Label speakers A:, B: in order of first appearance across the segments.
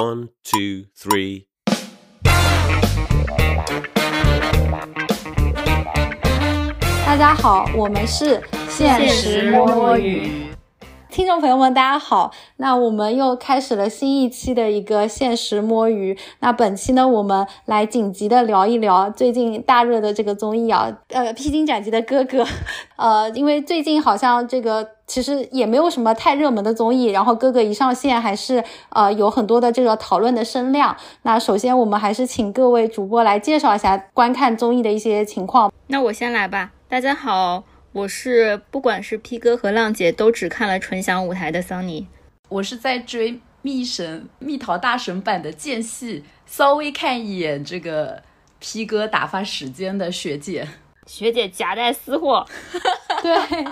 A: One, two, three.
B: 大家好，我们是现实摸鱼。听众朋友们，大家好！那我们又开始了新一期的一个现实摸鱼。那本期呢，我们来紧急的聊一聊最近大热的这个综艺啊，呃，《披荆斩棘的哥哥》。呃，因为最近好像这个其实也没有什么太热门的综艺，然后哥哥一上线，还是呃有很多的这个讨论的声量。那首先我们还是请各位主播来介绍一下观看综艺的一些情况。
C: 那我先来吧，大家好。我是不管是 P 哥和浪姐都只看了纯享舞台的桑尼，
D: 我是在追蜜神蜜桃大神版的间隙，稍微看一眼这个 P 哥打发时间的学姐，
C: 学姐夹带私货，
B: 对，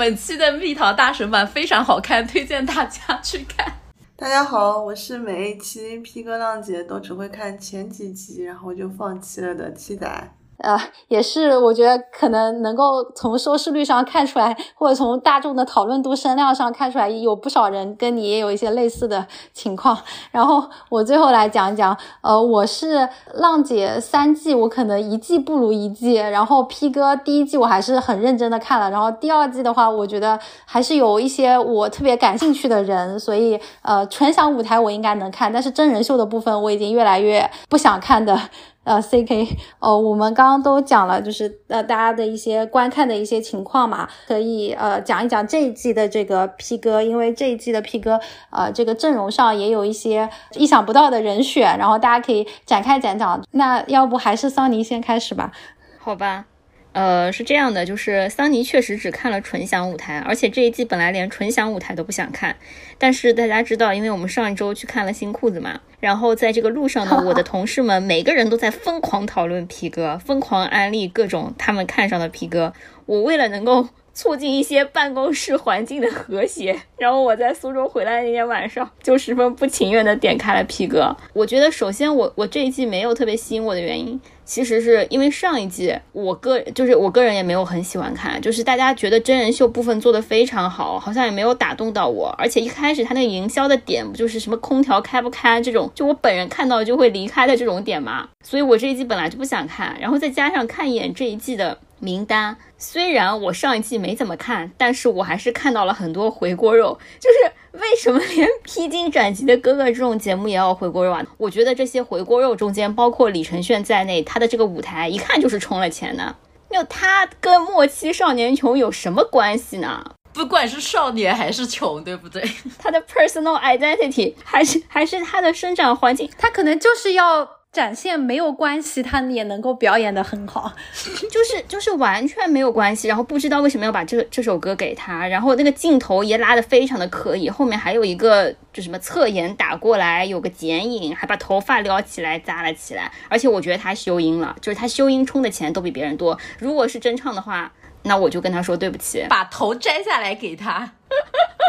D: 本期的蜜桃大神版非常好看，推荐大家去看。
E: 大家好，我是每一期 P 哥浪姐都只会看前几集，然后就放弃了的七仔。
B: 呃，也是，我觉得可能能够从收视率上看出来，或者从大众的讨论度声量上看出来，有不少人跟你也有一些类似的情况。然后我最后来讲一讲，呃，我是浪姐三季，我可能一季不如一季。然后 P 哥第一季我还是很认真的看了，然后第二季的话，我觉得还是有一些我特别感兴趣的人，所以呃，纯享舞台我应该能看，但是真人秀的部分我已经越来越不想看的。呃，C K，哦，我们刚刚都讲了，就是呃，大家的一些观看的一些情况嘛，可以呃讲一讲这一季的这个 P 哥，因为这一季的 P 哥，呃，这个阵容上也有一些意想不到的人选，然后大家可以展开讲讲。那要不还是桑尼先开始吧？
C: 好吧。呃，是这样的，就是桑尼确实只看了纯享舞台，而且这一季本来连纯享舞台都不想看。但是大家知道，因为我们上一周去看了新裤子嘛，然后在这个路上呢，我的同事们每个人都在疯狂讨论皮哥，疯狂安利各种他们看上的皮哥。我为了能够。促进一些办公室环境的和谐。然后我在苏州回来那天晚上，就十分不情愿的点开了皮哥。我觉得首先我我这一季没有特别吸引我的原因，其实是因为上一季我个就是我个人也没有很喜欢看，就是大家觉得真人秀部分做的非常好，好像也没有打动到我。而且一开始他那个营销的点不就是什么空调开不开这种，就我本人看到就会离开的这种点嘛。所以我这一季本来就不想看，然后再加上看一眼这一季的。名单虽然我上一季没怎么看，但是我还是看到了很多回锅肉。就是为什么连披荆斩棘的哥哥这种节目也要回锅肉啊？我觉得这些回锅肉中间，包括李承铉在内，他的这个舞台一看就是充了钱的。那他跟末期少年穷有什么关系呢？
D: 不管是少年还是穷，对不对？
C: 他的 personal identity 还是还是他的生长环境，
B: 他可能就是要。展现没有关系，他也能够表演的很好，
C: 就是就是完全没有关系。然后不知道为什么要把这这首歌给他，然后那个镜头也拉的非常的可以，后面还有一个就什么侧颜打过来，有个剪影，还把头发撩起来扎了起来。而且我觉得他修音了，就是他修音充的钱都比别人多。如果是真唱的话，那我就跟他说对不起，
D: 把头摘下来给他。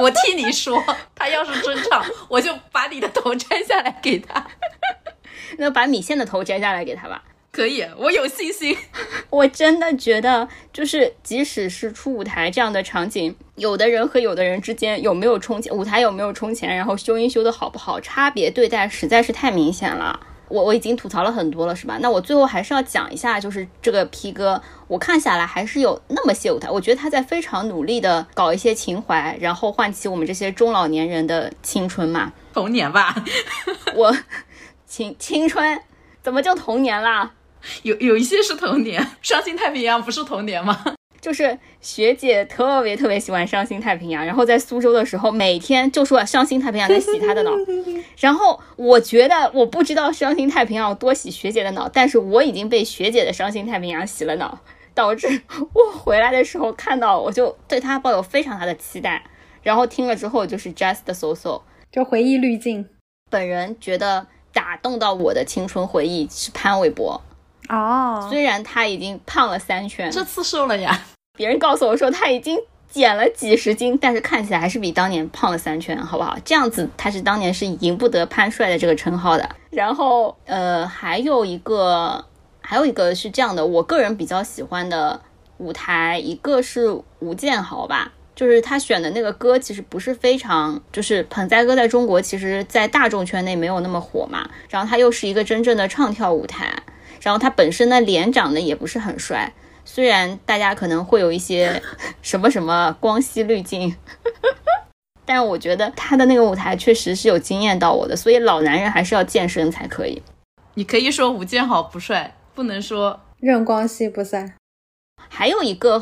D: 我替你说，他要是真唱，我就把你的头摘下来给他。
C: 那把米线的头摘下来给他吧，
D: 可以，我有信心。
C: 我真的觉得，就是即使是出舞台这样的场景，有的人和有的人之间有没有充钱，舞台有没有充钱，然后修音修的好不好，差别对待实在是太明显了。我我已经吐槽了很多了，是吧？那我最后还是要讲一下，就是这个 P 哥，我看下来还是有那么些舞台，我觉得他在非常努力的搞一些情怀，然后唤起我们这些中老年人的青春嘛，
D: 童年吧，
C: 我。青青春怎么就童年啦？
D: 有有一些是童年，伤心太平洋不是童年吗？
C: 就是学姐特别特别喜欢伤心太平洋，然后在苏州的时候，每天就说伤心太平洋在洗她的脑。然后我觉得我不知道伤心太平洋有多洗学姐的脑，但是我已经被学姐的伤心太平洋洗了脑，导致我回来的时候看到我就对她抱有非常大的期待。然后听了之后就是 just so so，
B: 就回忆滤镜。
C: 本人觉得。打动到我的青春回忆是潘玮柏
B: 哦，
C: 虽然他已经胖了三圈，
D: 这次瘦了呀。
C: 别人告诉我说他已经减了几十斤，但是看起来还是比当年胖了三圈，好不好？这样子他是当年是赢不得潘帅的这个称号的。然后呃，还有一个，还有一个是这样的，我个人比较喜欢的舞台，一个是吴建豪吧。就是他选的那个歌其实不是非常，就是盆栽歌在中国其实，在大众圈内没有那么火嘛。然后他又是一个真正的唱跳舞台，然后他本身的脸长得也不是很帅，虽然大家可能会有一些 什么什么光吸滤镜，但我觉得他的那个舞台确实是有惊艳到我的，所以老男人还是要健身才可以。
D: 你可以说吴建豪不帅，不能说
B: 任光熙不帅。
C: 还有一个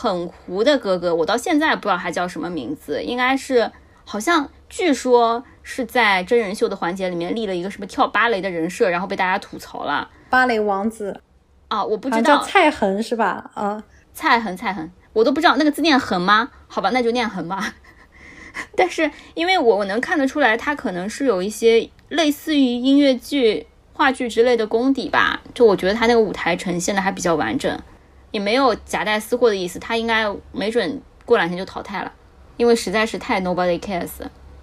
C: 很糊的哥哥，我到现在不知道他叫什么名字，应该是好像据说是在真人秀的环节里面立了一个什么跳芭蕾的人设，然后被大家吐槽了
B: 芭蕾王子
C: 啊！我不知道
B: 叫蔡恒是吧？啊，
C: 蔡恒蔡恒，我都不知道那个字念恒吗？好吧，那就念恒吧。但是因为我我能看得出来，他可能是有一些类似于音乐剧、话剧之类的功底吧。就我觉得他那个舞台呈现的还比较完整，也没有夹带私货的意思。他应该没准过两天就淘汰了，因为实在是太 nobody cares。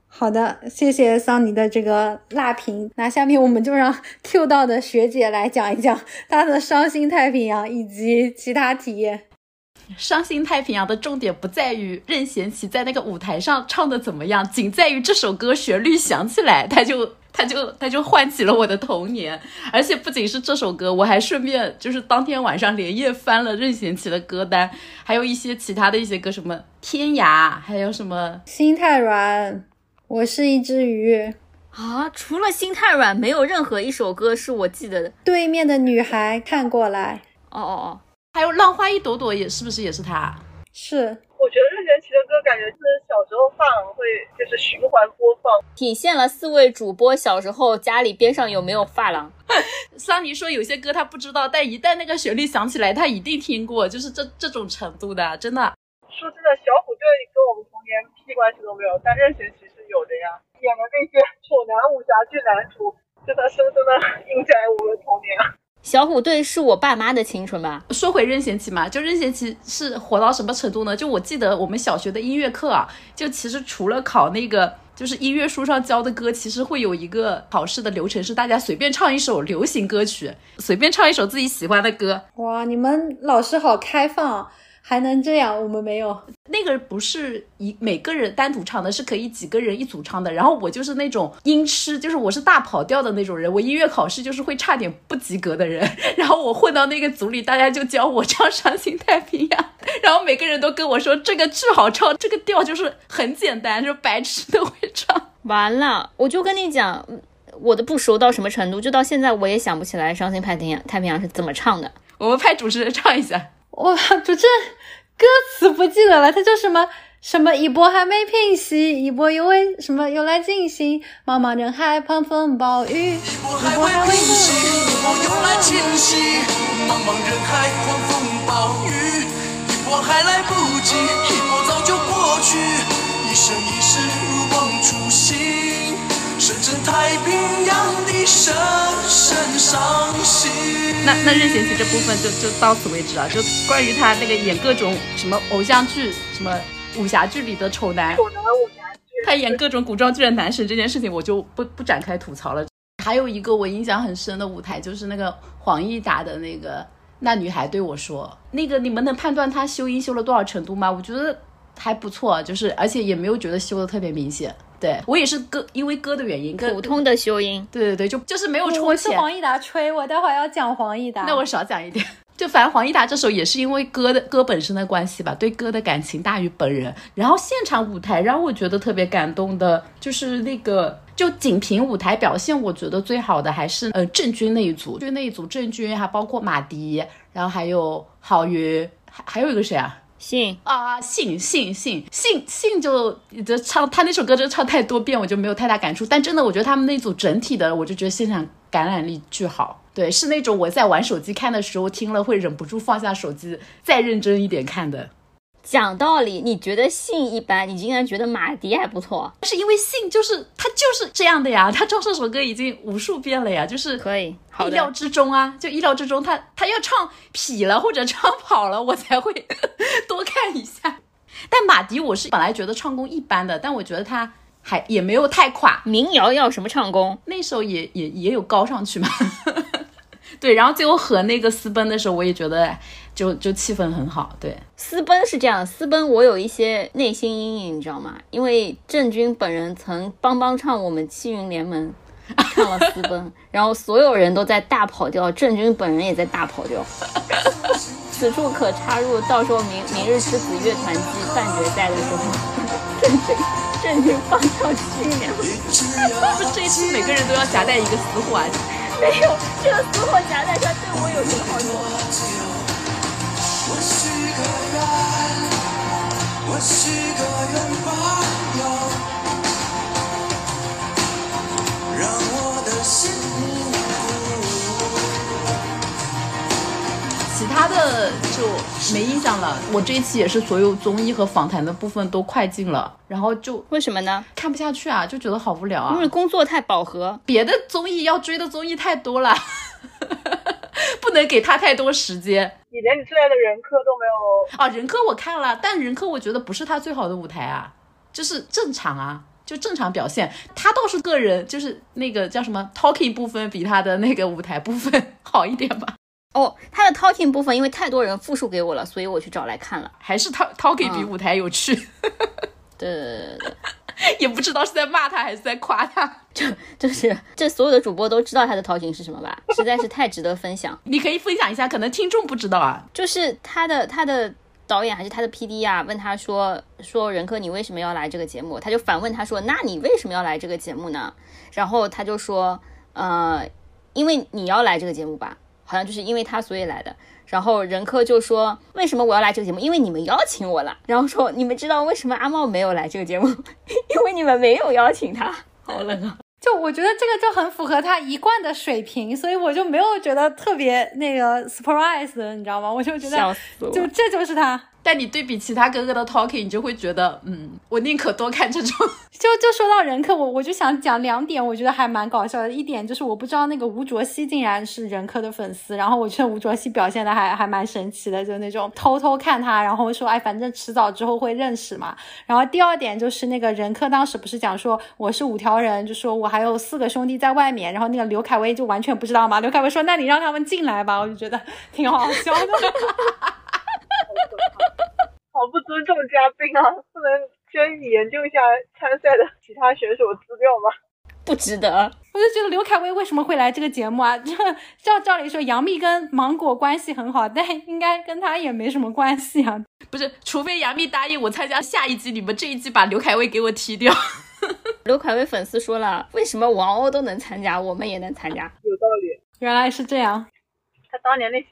B: 好的，谢谢桑尼的这个辣评。那下面我们就让 Q 到的学姐来讲一讲她的《伤心太平洋》以及其他体验。
D: 《伤心太平洋》的重点不在于任贤齐在那个舞台上唱的怎么样，仅在于这首歌旋律响起来，他就他就他就唤起了我的童年。而且不仅是这首歌，我还顺便就是当天晚上连夜翻了任贤齐的歌单，还有一些其他的一些歌，什么《天涯》，还有什么
B: 心太软，我是一只鱼，
C: 啊，除了心太软，没有任何一首歌是我记得的。
B: 对面的女孩看过来，
C: 哦哦哦，
D: 还有《浪花一朵朵》，也是不是也是他？
B: 是
F: 我觉得任贤齐的歌感觉是小时候发廊会就是循环播放，
C: 体现了四位主播小时候家里边上有没有发廊。
D: 桑尼说有些歌他不知道，但一旦那个旋律响起来，他一定听过，就是这这种程度的，真的。
F: 说真的，小虎队跟我们童年屁关系都没有，但任贤齐是有的呀。演的那些丑男武侠剧男主，真的深深的 印在我们童年。
C: 小虎队是我爸妈的青春吧？
D: 说回任贤齐嘛，就任贤齐是火到什么程度呢？就我记得我们小学的音乐课啊，就其实除了考那个就是音乐书上教的歌，其实会有一个考试的流程，是大家随便唱一首流行歌曲，随便唱一首自己喜欢的歌。
B: 哇，你们老师好开放，还能这样，我们没有。
D: 那个不是一每个人单独唱的，是可以几个人一组唱的。然后我就是那种音痴，就是我是大跑调的那种人，我音乐考试就是会差点不及格的人。然后我混到那个组里，大家就教我唱《伤心太平洋》，然后每个人都跟我说这个巨好唱，这个调就是很简单，就白痴都会唱。
C: 完了，我就跟你讲，我的不熟到什么程度，就到现在我也想不起来《伤心太平洋》太平洋是怎么唱的。
D: 我们派主持人唱一下。
B: 哇，主持人歌词不记得了，他叫什么？什么一波还没平息，一波又为什么又来进行？茫茫人海狂风暴雨，
G: 一波还未平息，一波又来侵袭，茫茫人海狂风暴雨，一波还来不及，一波早就过去，一生一世如梦初醒，深深太平洋的深深伤心。
D: 那那任贤齐这部分就就到此为止了。就关于他那个演各种什么偶像剧、什么武侠剧里的丑男，
F: 丑男武侠剧，
D: 他演各种古装剧的男神这件事情，我就不不展开吐槽了。还有一个我印象很深的舞台，就是那个黄义达的那个《那女孩对我说》，那个你们能判断他修音修了多少程度吗？我觉得还不错，就是而且也没有觉得修的特别明显。对我也是歌，因为歌的原因，跟
C: 普通的修音，
D: 对对对，就就是没有
B: 我
D: 充钱。
B: 是黄义达吹，我待会儿要讲黄义达。
D: 那我少讲一点。就反正黄义达这首也是因为歌的歌本身的关系吧，对歌的感情大于本人。然后现场舞台让我觉得特别感动的，就是那个就仅凭舞台表现，我觉得最好的还是呃郑钧那一组，就那一组郑钧，还包括马迪，然后还有郝云，还还有一个谁啊？
C: 信
D: 啊，信信信信信就就唱他那首歌，真的唱太多遍，我就没有太大感触。但真的，我觉得他们那组整体的，我就觉得现场感染力巨好。对，是那种我在玩手机看的时候听了会忍不住放下手机，再认真一点看的。
C: 讲道理，你觉得信一般，你竟然觉得马迪还不错，
D: 是因为信就是他就是这样的呀，他唱这首歌已经无数遍了呀，就是
C: 可以，
D: 意料，之中啊，就意料之中，他他要唱痞了或者唱跑了，我才会 多看一下。但马迪我是本来觉得唱功一般的，但我觉得他还也没有太垮，
C: 民谣要什么唱功？
D: 那首也也也有高上去嘛。对，然后最后和那个私奔的时候，我也觉得就就气氛很好。对，
C: 私奔是这样，私奔我有一些内心阴影，你知道吗？因为郑钧本人曾帮帮唱我们七云联盟唱了私奔，然后所有人都在大跑调，郑钧本人也在大跑调。此处可插入，到时候明明日之子乐团季半决赛的时候，郑钧郑钧帮唱七云联盟。
D: 不是这一期每个人都要夹带一个私货啊！
C: 没有，这个私货夹在他对我有什么好处？
G: 我是个人，我是个人
D: 他的就没印象了。我这一期也是所有综艺和访谈的部分都快进了，然后就
C: 为什么呢？
D: 看不下去啊，就觉得好无聊啊
C: 因。为工作太饱和。
D: 别的综艺要追的综艺太多了，不能给他太多时间。
F: 你连你最爱的人科都没有，
D: 啊，人科我看了，但人科我觉得不是他最好的舞台啊，就是正常啊，就正常表现。他倒是个人，就是那个叫什么 talking 部分比他的那个舞台部分 好一点吧，
C: 哦，他的 talking 部分因为太多人复述给我了，所以我去找来看了。
D: 还是 talk talking 比
C: 嗯
D: 舞台有趣，
C: 对对对对对，
D: 也不知道是在骂他还是在夸他。
C: 就是这所有的主播都知道他的 talking 是什么吧？实在是太值得分享。
D: 你可以分享一下，可能听众不知道啊。
C: 就是他的他的导演还是他的 PD 啊，问他说说任科你为什么要来这个节目？他就反问他说，那你为什么要来这个节目呢？然后他就说，呃，因为你要来这个节目吧，好像就是因为他所以来的。然后任科就说：“为什么我要来这个节目？因为你们邀请我了。”然后说：“你们知道为什么阿茂没有来这个节目？因为你们没有邀请他。”好冷啊！
B: 就我觉得这个就很符合他一贯的水平，所以我就没有觉得特别那个 surprise，你知道吗？我就觉
C: 笑
B: 得
C: 死我！
B: 就这就是他。
D: 但你对比其他哥哥的 talking，你就会觉得，嗯，我宁可多看这种。
B: 就就说到任科，我我就想讲两点，我觉得还蛮搞笑的。一点就是我不知道那个吴卓羲竟然是任科的粉丝，然后我觉得吴卓羲表现的还还蛮神奇的，就那种偷偷看他，然后说哎，反正迟早之后会认识嘛。然后第二点就是那个任科当时不是讲说我是五条人，就说我还有四个兄弟在外面，然后那个刘恺威就完全不知道嘛。刘恺威说那你让他们进来吧，我就觉得挺好笑的。
F: 好不尊重嘉宾啊！不能先研究一下参赛的其他选手资料吗？
C: 不值得。
B: 我就觉得刘恺威为什么会来这个节目啊？这照照理说，杨幂跟芒果关系很好，但应该跟他也没什么关系啊。
D: 不是，除非杨幂答应我参加下一季，你们这一季把刘恺威给我踢掉。
C: 刘恺威粉丝说了，为什么王鸥都能参加，我们也能参加？
F: 有道理。
B: 原来是这样，
F: 他当年那些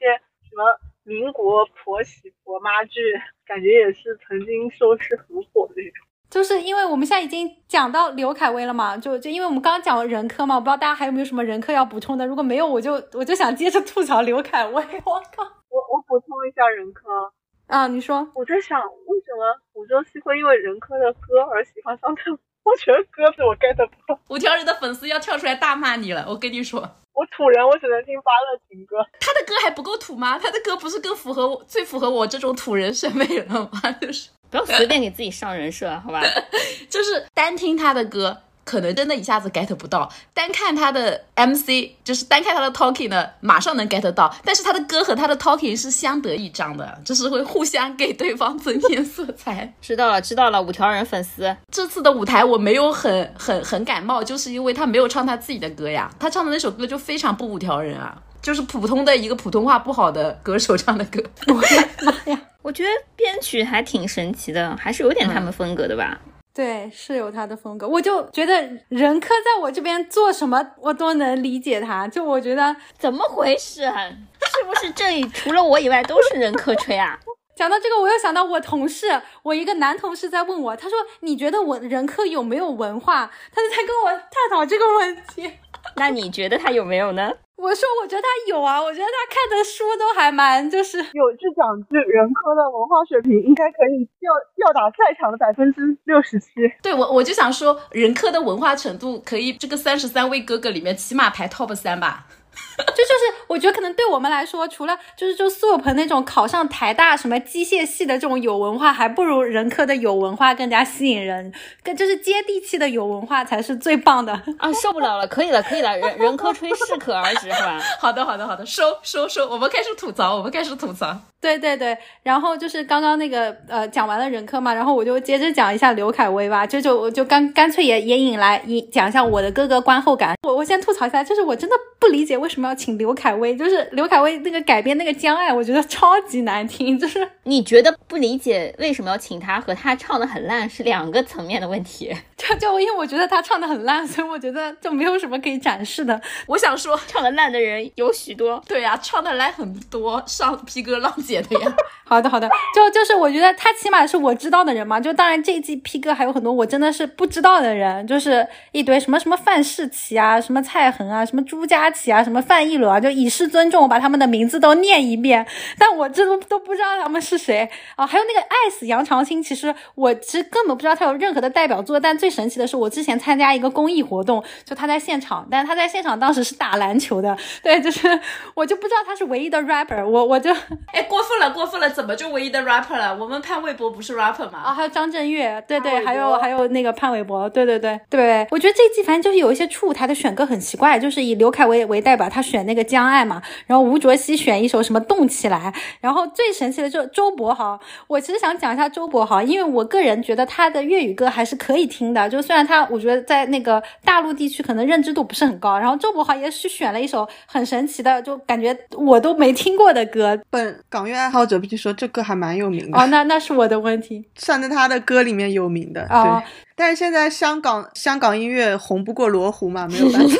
F: 什么民国婆媳婆妈剧，感觉也是曾经收视很火的那种。
B: 就是因为我们现在已经讲到刘恺威了嘛，就就因为我们刚刚讲了人科嘛，我不知道大家还有没有什么人科要补充的。如果没有，我就我就想接着吐槽刘恺威。我靠
F: 我我补充一下人科，
B: 啊！你说
F: 我在想为什么吴卓羲会因为人科的歌而喜欢上他？我觉得歌词我 get 不到。
D: 五条人的粉丝要跳出来大骂你了，我跟你说，
F: 我土人，我只能听巴乐情歌。
D: 他的歌还不够土吗？他的歌不是更符合我最符合我这种土人审美了吗？就是
C: 不要随便给自己上人设，好吧？
D: 就是单听他的歌，可能真的一下子 get 不到；单看他的 MC，就是单看他的 talking 呢，马上能 get 到。但是他的歌和他的 talking 是相得益彰的，就是会互相给对方增添色彩。
C: 知道了，知道了，五条人粉丝。
D: 这次的舞台我没有很很很感冒，就是因为他没有唱他自己的歌呀，他唱的那首歌就非常不五条人啊，就是普通的一个普通话不好的歌手唱的歌。
B: 我的妈呀！
C: 我觉得编曲还挺神奇的，还是有点他们风格的吧。
B: 对，是有他的风格，我就觉得任科在我这边做什么，我都能理解他。就我觉得
C: 怎么回事？是不是这里除了我以外都是任科吹啊？
B: 讲到这个，我又想到我同事，我一个男同事在问我，他说：“你觉得我任科有没有文化？”他就在跟我探讨这个问题。
C: 那你觉得他有没有呢？
B: 我说：“我觉得他有啊，我觉得他看的书都还蛮就是
F: 有句讲句，人科的文化水平应该可以吊吊打在场的百分之六十七。
D: 对我我就想说，人科的文化程度可以这个三十三位哥哥里面起码排 top 三吧。
B: 这就是我觉得可能对我们来说，除了就是就苏有朋那种考上台大什么机械系的这种有文化，还不如人科的有文化更加吸引人，更就是接地气的有文化才是最棒的。
C: 啊，受不了了，可以了，可以了，人人科吹适可而止，是吧？
D: 好的，好的，好的，收收收，我们开始吐槽，我们开始吐槽。
B: 对对对，然后就是刚刚那个呃讲完了任科嘛，然后我就接着讲一下刘恺威吧，就就我就干干脆也也引来引讲一下我的哥哥观后感。我我先吐槽一下，就是我真的不理解为什么要请刘恺威，就是刘恺威那个改编那个《将爱》，我觉得超级难听，就是
C: 你觉得不理解为什么要请他，和他唱的很烂是两个层面的问题。
B: 就就因为我觉得他唱的很烂，所以我觉得就没有什么可以展示的。
D: 我想说，
C: 唱的烂的人有许多，
D: 对呀、唱的烂很多，上皮哥浪姐的呀。
B: 好的，好的，就就是我觉得他起码是我知道的人嘛。就当然这一季 P 哥还有很多我真的是不知道的人，就是一堆什么什么范世琦啊，什么蔡恒啊，什么朱佳琪啊，什么范逸伦啊，就以示尊重，我把他们的名字都念一遍。但我这都都不知道他们是谁啊。还有那个爱死杨长青，其实我其实根本不知道他有任何的代表作。但最神奇的是，我之前参加一个公益活动，就他在现场，但他在现场当时是打篮球的，对，就是我就不知道他是唯一的 rapper，我我就。
D: 哎，过分了，过分了，怎么就唯一的 rapper 了？我们潘玮柏不是 rapper 吗？
B: 啊，还有张震岳，对对，还有还有那个潘玮柏，对对对对，我觉得这一季反正就是有一些初舞台的选歌很奇怪，就是以刘恺威为代表，他选那个《将爱》嘛，然后吴卓羲选一首什么《动起来》，然后最神奇的就是周柏豪，我其实想讲一下周柏豪，因为我个人觉得他的粤语歌还是可以听的，就虽然他我觉得在那个大陆地区可能认知度不是很高，然后周柏豪也是选了一首很神奇的，就感觉我都没听过的歌，
E: 本港音乐爱好者必须说这歌还蛮有名的，
B: 哦，那那是我的问题，
E: 算在他的歌里面有名的。
B: 哦
E: 对，但是现在香港香港音乐红不过罗湖嘛，没有办法。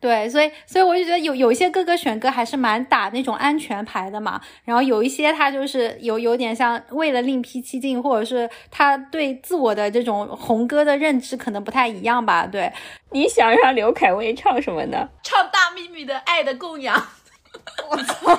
B: 对，所以所以我就觉得有有一些哥哥选歌还是蛮打那种安全牌的嘛，然后有一些他就是有有点像为了另辟蹊径，或者是他对自我的这种红歌的认知可能不太一样吧。对，
C: 你想让刘恺威唱什么呢？
D: 唱大幂幂的《爱的供养》。
E: 我操，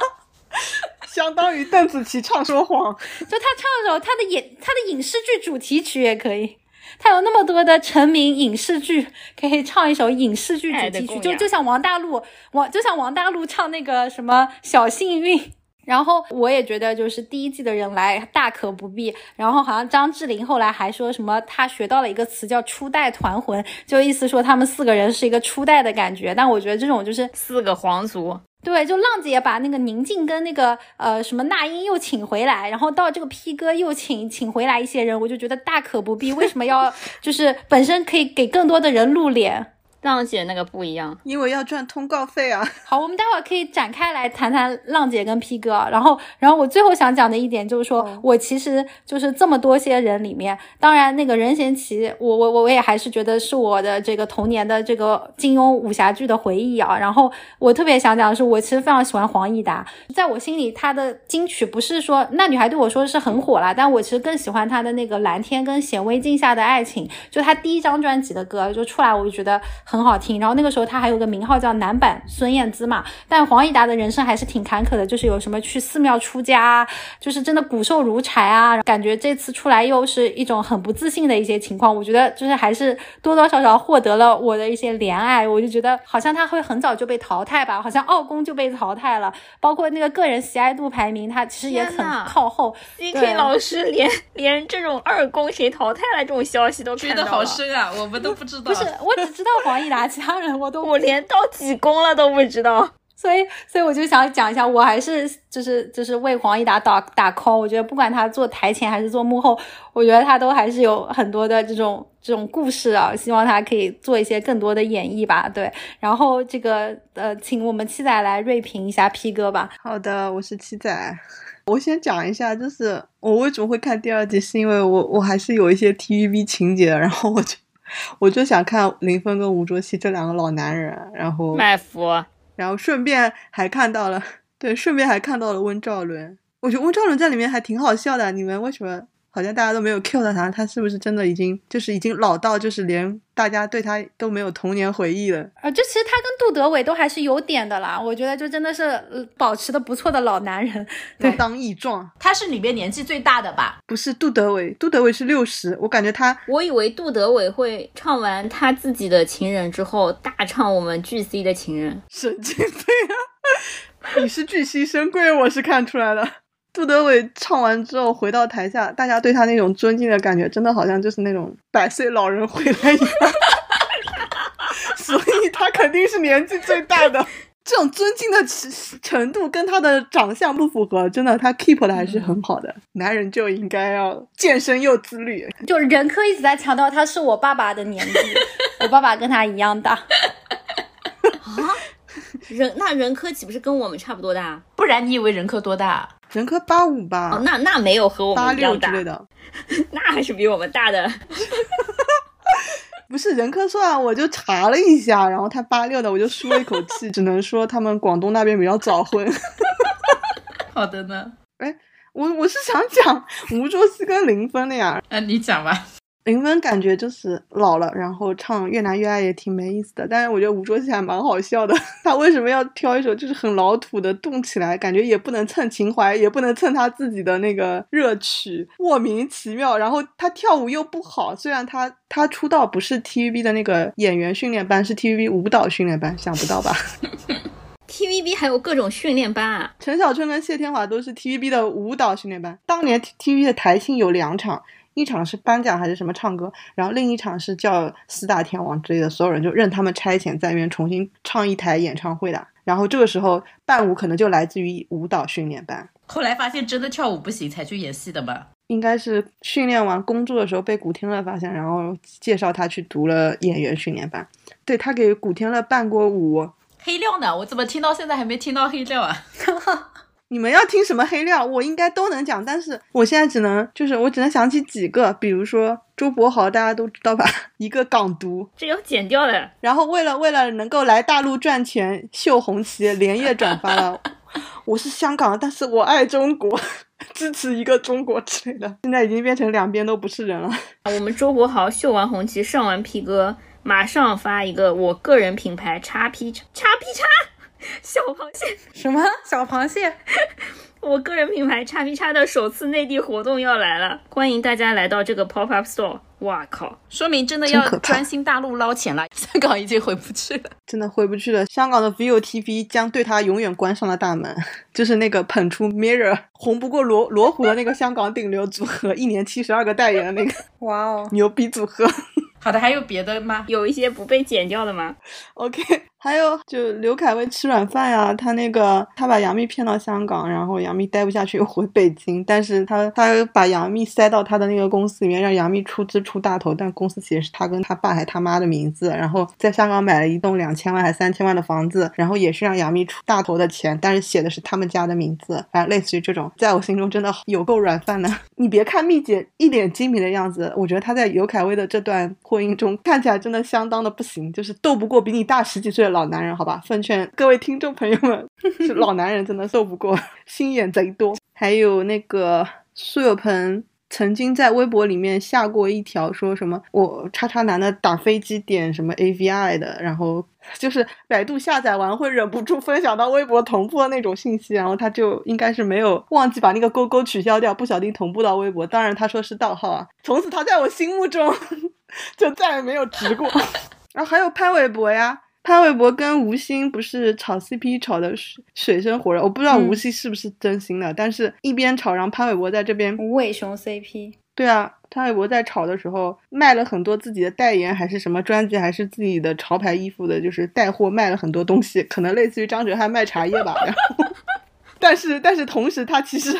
E: 相当于邓紫棋唱说谎。
B: 就她唱一首她的演她的影视剧主题曲也可以。他有那么多的成名影视剧，可以唱一首影视剧主题曲，就就像王大陆，王就像王大陆唱那个什么小幸运。然后我也觉得，就是第一季的人来大可不必。然后好像张智霖后来还说什么，他学到了一个词叫“初代团魂”，就意思说他们四个人是一个初代的感觉。但我觉得这种就是
C: 四个皇族，
B: 对，就浪姐把那个宁静跟那个呃什么那英又请回来，然后到这个 P 哥又请请回来一些人，我就觉得大可不必。为什么要 就是本身可以给更多的人露脸？
C: 浪姐那个不一样。
E: 因为要赚通告费啊。
B: 好，我们待会儿可以展开来谈谈浪姐跟 P 哥。然后，然后我最后想讲的一点就是说，我其实就是这么多些人里面，当然那个任贤齐，我我我我也还是觉得是我的这个童年的这个金庸武侠剧的回忆啊。然后我特别想讲的是，我其实非常喜欢黄义达，在我心里他的金曲不是说那女孩对我说是很火啦，但我其实更喜欢他的那个蓝天跟显微镜下的爱情，就他第一张专辑的歌就出来，我就觉得很好听。然后那个时候他还有个名号叫男版孙燕姿嘛，但黄义达的人生还是挺坎坷的，就是有什么去寺庙出家啊，就是真的骨瘦如柴啊，感觉这次出来又是一种很不自信的一些情况。我觉得就是还是多多少少获得了我的一些怜爱，我就觉得好像他会很早就被淘汰吧，好像傲宫就被淘汰了，包括那个个人喜爱度排名，他其实也很靠后。
C: CK 老师连连这种二宫谁淘汰了这种消息都
D: 追得好深啊，我们都不知道。
B: 不是，我只知道黄义达，其他人我都
C: 我连到几宫了都不知道。
B: 所以，所以我就想讲一下，我还是就是就是为黄义达打打 call。我觉得不管他做台前还是做幕后，我觉得他都还是有很多的这种这种故事啊。希望他可以做一些更多的演绎吧。对，然后这个呃，请我们七仔来锐评一下 P 哥吧。
E: 好的，我是七仔。我先讲一下，就是我为什么会看第二季，是因为我我还是有一些 TVB 情节，然后我就我就想看林峰跟吴卓羲这两个老男人，然后
C: 卖腐，
E: 然后顺便还看到了，对，顺便还看到了温兆伦。我觉得温兆伦在里面还挺好笑的，你们为什么好像大家都没有 Q 到他，他是不是真的已经就是已经老到就是连大家对他都没有童年回忆了？
B: 啊，就其实他跟杜德伟都还是有点的啦，我觉得就真的是呃保持的不错的老男人。
E: 老当益壮，
D: 他是里面年纪最大的吧？
E: 不是杜德伟，杜德伟是六十，我感觉他
C: 我以为杜德伟会唱完他自己的情人之后，大唱我们巨 C 的情人。
E: 神经病啊！你是巨蜥深贵，我是看出来的。杜德伟唱完之后回到台下，大家对他那种尊敬的感觉，真的好像就是那种百岁老人回来一样。所以他肯定是年纪最大的。这种尊敬的程程度跟他的长相不符合，真的，他 keep 的还是很好的。男人就应该要健身又自律。
B: 就是任科一直在强调他是我爸爸的年纪，我爸爸跟他一样大。
C: 啊任那任科岂不是跟我们差不多大？
D: 不然你以为任科多大？
E: 任科八五吧，
C: 哦，那那没有和我
E: 八
C: 们一样大，
E: 六之类的。
C: 那还是比我们大的。
E: 不是人科说啊，我就查了一下，然后他八六的，我就舒了一口气，只能说他们广东那边比较早婚。
D: 好的呢，哎
E: 我我是想讲吴卓羲跟林峰的呀，
D: 嗯、你讲吧。
E: 林峰感觉就是老了，然后唱《越难越爱》也挺没意思的，但是我觉得吴卓羲还蛮好笑的。他为什么要挑一首就是很老土的《动起来》，感觉也不能蹭情怀，也不能蹭他自己的那个热曲，莫名其妙。然后他跳舞又不好，虽然他他出道不是 TVB 的那个演员训练班，是 TVB 舞蹈训练班，想不到吧？
C: TVB 还有各种训练班啊，
E: 陈小春跟谢天华都是 TVB 的舞蹈训练班。当年 TVB 的台庆有两场，一场是颁奖还是什么唱歌，然后另一场是叫四大天王之类的，所有人就任他们差遣在那边重新唱一台演唱会的。然后这个时候伴舞可能就来自于舞蹈训练班，
D: 后来发现真的跳舞不行，才去演戏的吧？
E: 应该是训练完工作的时候被古天乐发现，然后介绍他去读了演员训练班。对他给古天乐伴过舞，
D: 黑料呢？我怎么听到现在还没听到黑料啊？
E: 你们要听什么黑料，我应该都能讲，但是我现在只能就是我只能想起几个，比如说周柏豪，大家都知道吧，一个港独，
C: 这要剪掉的。
E: 然后为了为了能够来大陆赚钱，秀红旗连夜转发了，我是香港，但是我爱中国，支持一个中国之类的，现在已经变成两边都不是人了。
C: 我们周柏豪秀完红旗，上完 P 哥，马上发一个我个人品牌叉 P 叉叉 P 叉小螃蟹，
B: 什么小螃蟹？
C: 我个人品牌叉 P 叉的首次内地活动要来了，欢迎大家来到这个 pop up store。哇靠！
D: 说明真的要专心大陆捞钱了，香港已经回不去了。
E: 真的回不去了，香港的 ViuTV 将对他永远关上了大门。就是那个捧出 Mirror 红不过罗罗湖的那个香港顶流组合，一年七十二个代言的那个
B: 哇哦！
E: 牛逼组合。
D: 好的，还有别的吗？
C: 有一些不被剪掉的吗
E: ？OK，还有就刘恺威吃软饭呀，他那个他把杨幂骗到香港，然后杨幂待不下去又回北京，但是他他把杨幂塞到他的那个公司里面，让杨幂出资出大头，但公司写的是他跟他爸还他妈的名字，然后在香港买了一栋两千万还三千万的房子，然后也是让杨幂出大头的钱，但是写的是他们家的名字，反正类似于这种，在我心中真的有够软饭的。你别看蜜姐一脸精明的样子，我觉得她在刘恺威的这段婚姻中看起来真的相当的不行，就是斗不过比你大十几岁老男人，好吧？奉劝各位听众朋友们，是老男人真的斗不过，心眼贼多。还有那个苏有朋。曾经在微博里面下过一条，说什么我叉叉男的打飞机点什么 AVI 的，然后 就是百度下载完会忍不住分享到微博同步的那种信息，然后他就应该是没有忘记把那个勾勾取消掉，不小心同步到微博。当然他说是盗号啊，从此他在我心目中就再也没有直过。然后还有潘玮柏呀，潘玮柏跟吴昕不是炒 CP 炒的水水深火热，我不知道吴昕是不是真心的，但是一边炒，然后潘玮柏在这边
B: 无尾熊 CP，
E: 对啊，潘玮柏在炒的时候卖了很多自己的代言，还是什么专辑，还是自己的潮牌衣服的，就是带货卖了很多东西，可能类似于张哲瀚卖茶叶吧。然后，但是但是同时他其实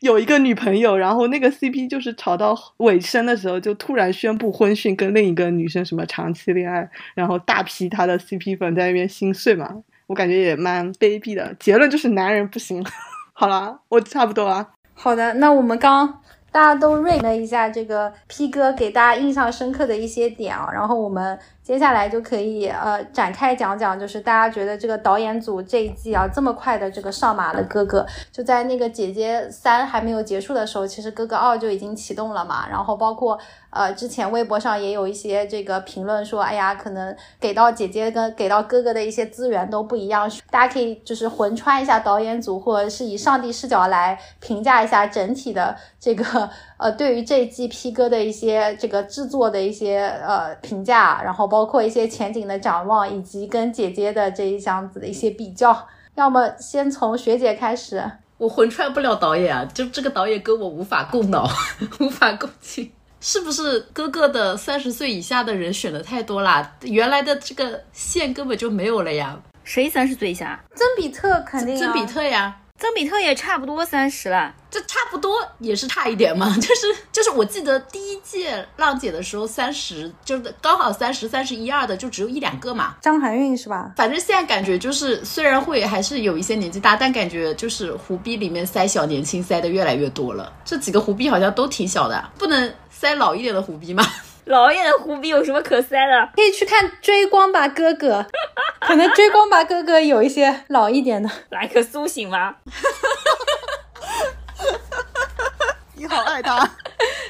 E: 有一个女朋友，然后那个 CP 就是炒到尾声的时候就突然宣布婚讯，跟另一个女生什么长期恋爱，然后大批他的 CP 粉在那边心碎嘛，我感觉也蛮卑鄙的。结论就是男人不行。好了，我差不多啊。
B: 好的，那我们刚大家都 rate 了一下这个 P 哥给大家印象深刻的一些点啊，然后我们接下来就可以呃展开讲讲，就是大家觉得这个导演组这一季啊这么快的这个上马的哥哥，就在那个姐姐三还没有结束的时候，其实哥哥二就已经启动了嘛。然后包括呃之前微博上也有一些这个评论说，哎呀，可能给到姐姐跟给到哥哥的一些资源都不一样，大家可以就是魂穿一下导演组，或者是以上帝视角来评价一下整体的这个呃对于这一季 P 哥的一些这个制作的一些呃评价，然后包括一些前景的展望，以及跟姐姐的这一箱子的一些比较。要么先从学姐开始，
D: 我魂穿不了导演啊，就这个导演跟我无法共脑，无法共情。是不是哥哥的三十岁以下的人选的太多啦？原来的这个线根本就没有了呀。
C: 谁三十岁以下？
B: 曾比特肯定、啊，
D: 曾比特呀，
C: 曾比特也差不多三十了。
D: 这差不多也是差一点嘛，就 是就是，我记得第一届浪姐的时候三十，就是刚好三十、三十一二的就只有一两个嘛。
B: 张含韵是吧？
D: 反正现在感觉就是，虽然会还是有一些年纪大，但感觉就是胡逼里面塞小年轻塞的越来越多了。这几个胡逼好像都挺小的，不能塞老一点的胡逼吗？
C: 老一点的胡逼有什么可塞的？
B: 可以去看《追光吧哥哥》，可能《追光吧哥哥》有一些老一点的，
C: 来个苏醒吗？
E: 你好爱他，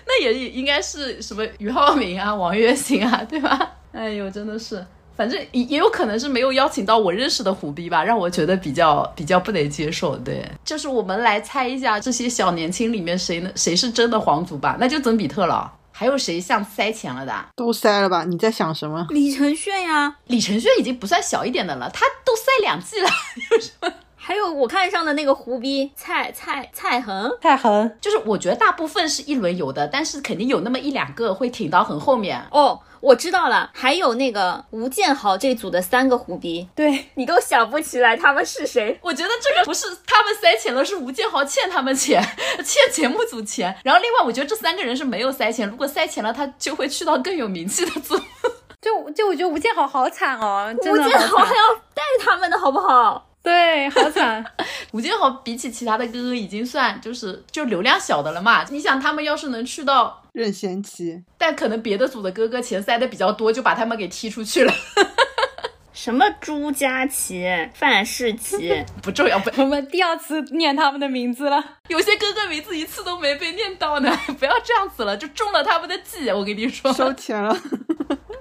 D: 那也应该是什么俞灏明啊、王栎鑫啊，对吧？哎呦，真的是，反正也也有可能是没有邀请到我认识的虎逼吧，让我觉得比较比较不能接受。对，就是我们来猜一下这些小年轻里面谁呢？谁是真的皇族吧？那就曾比特了。还有谁像塞钱了的？
E: 都塞了吧？你在想什么？
C: 李承铉呀，
D: 李承铉已经不算小一点的了，他都塞两季了，有什么？
C: 还有我看上的那个胡逼蔡蔡蔡恒，
B: 蔡恒
D: 就是我觉得大部分是一轮游的，但是肯定有那么一两个会挺到很后面。
C: 哦，我知道了，还有那个吴建豪这组的三个胡逼，
B: 对
C: 你都想不起来他们是谁。
D: 我觉得这个不是他们塞钱了，是吴建豪欠他们钱，欠节目组钱。然后另外，我觉得这三个人是没有塞钱，如果塞钱了，他就会去到更有名气的组。
B: 就就我觉得吴建豪好惨哦，真
C: 吴建豪还。要带他们的好不好？
B: 对，好惨。
D: 吴建豪比起其他的哥哥已经算就是就流量小的了嘛。你想他们要是能去到，
E: 任贤齐，
D: 但可能别的组的哥哥钱塞的比较多，就把他们给踢出去了。
C: 什么朱佳琪、范世琦，
D: 不重要，不
B: 我们第二次念他们的名字了。
D: 有些哥哥名字一次都没被念到呢，不要这样子了，就中了他们的计。我跟你说，
E: 收钱了。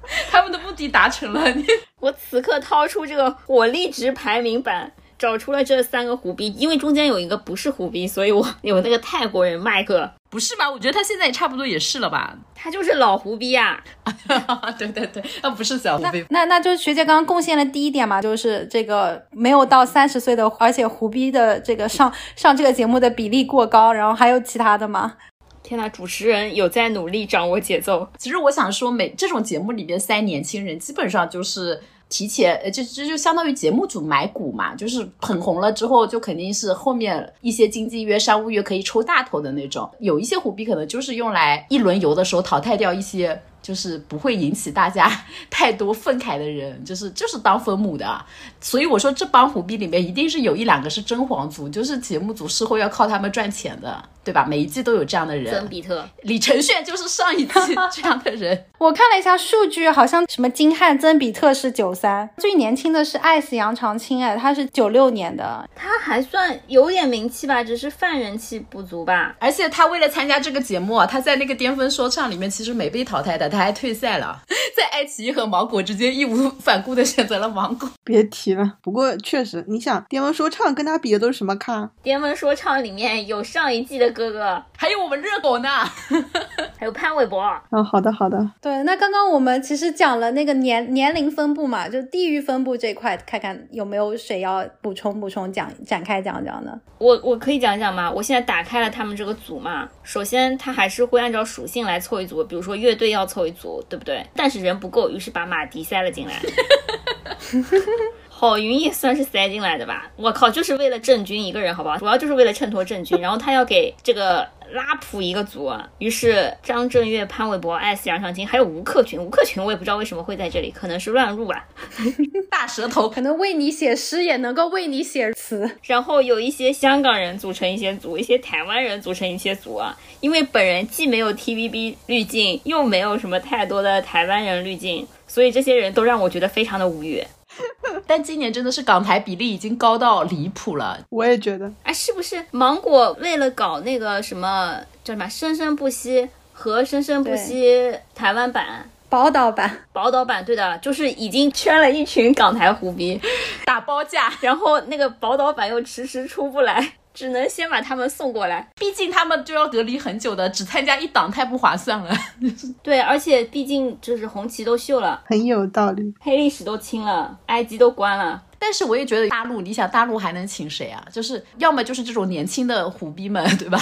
D: 他们的目的达成了。你
C: 我此刻掏出这个火力值排名版，找出了这三个胡逼，因为中间有一个不是胡逼，所以我有那个泰国人麦克，
D: 不是吧？我觉得他现在也差不多也是了吧？
C: 他就是老胡逼啊。
D: 对 对对，他不是小胡逼。
B: 那那就是学姐刚刚贡献了第一点嘛，就是这个没有到三十岁的，而且胡逼的这个上上这个节目的比例过高，然后还有其他的吗？
C: 天呐，主持人有在努力掌握节奏。
D: 其实我想说，每这种节目里边塞年轻人，基本上就是提前，呃，这这就相当于节目组买股嘛，就是捧红了之后，就肯定是后面一些经纪约、商务约可以抽大头的那种。有一些虎逼可能就是用来一轮游的时候淘汰掉一些。就是不会引起大家 太多愤慨的人，就是就是当分母的，所以我说这帮虎逼里面一定是有一两个是真皇族，就是节目组事后要靠他们赚钱的，对吧？每一季都有这样的人。
C: 曾比特、
D: 李承铉就是上一季 这样的人。
B: 我看了一下数据，好像什么金瀚、曾比特是九三，最年轻的是艾斯杨长青，哎，他是九六年的，
C: 他还算有点名气吧，只是饭人气不足吧。
D: 而且他为了参加这个节目啊，他在那个巅峰说唱里面其实没被淘汰的，他还退赛了，在爱奇艺和芒果之间义无反顾的选择了芒果。
E: 别提了，不过确实，你想巅峰说唱跟他比的都是什么咖？
C: 巅峰说唱里面有上一季的哥哥，
D: 还有我们热狗呢，
C: 还有潘玮柏。
E: 嗯，好的好的，
B: 对，那刚刚我们其实讲了那个年年龄分布嘛，就地域分布这块，看看有没有谁要补充补充讲展开讲讲的。
C: 我我可以讲讲吗？我现在打开了他们这个组嘛，首先他还是会按照属性来凑一组，比如说乐队要凑一组，对不对？但是人不够，于是把马迪塞了进来。郝云也算是塞进来的吧？我靠，就是为了郑钧一个人，好不好？主要就是为了衬托郑钧，然后他要给这个拉普一个组，于是张震岳、潘玮柏、艾斯、杨尚京，还有吴克群。吴克群我也不知道为什么会在这里，可能是乱入吧。
D: 大舌头，
B: 可能为你写诗也能够为你写词。
C: 然后有一些香港人组成一些组，一些台湾人组成一些组啊。因为本人既没有 TVB 滤镜，又没有什么太多的台湾人滤镜，所以这些人都让我觉得非常的无语。
D: 但今年真的是港台比例已经高到离谱了。
E: 我也觉得，
C: 哎，是不是芒果为了搞那个什么叫什么《生生不息》和《生生不息》台湾版、
B: 宝岛版、
C: 宝岛版，对的，就是已经圈了一群港台虎逼，
D: 打包价，
C: 然后那个宝岛版又迟迟出不来。只能先把他们送过来，
D: 毕竟他们就要隔离很久的，只参加一档太不划算了。
C: 对，而且毕竟就是红旗都秀了，
E: 很有道理，
C: 黑历史都清了埃及都关了。
D: 但是我也觉得大陆，你想大陆还能请谁啊？就是要么就是这种年轻的虎逼们，对吧？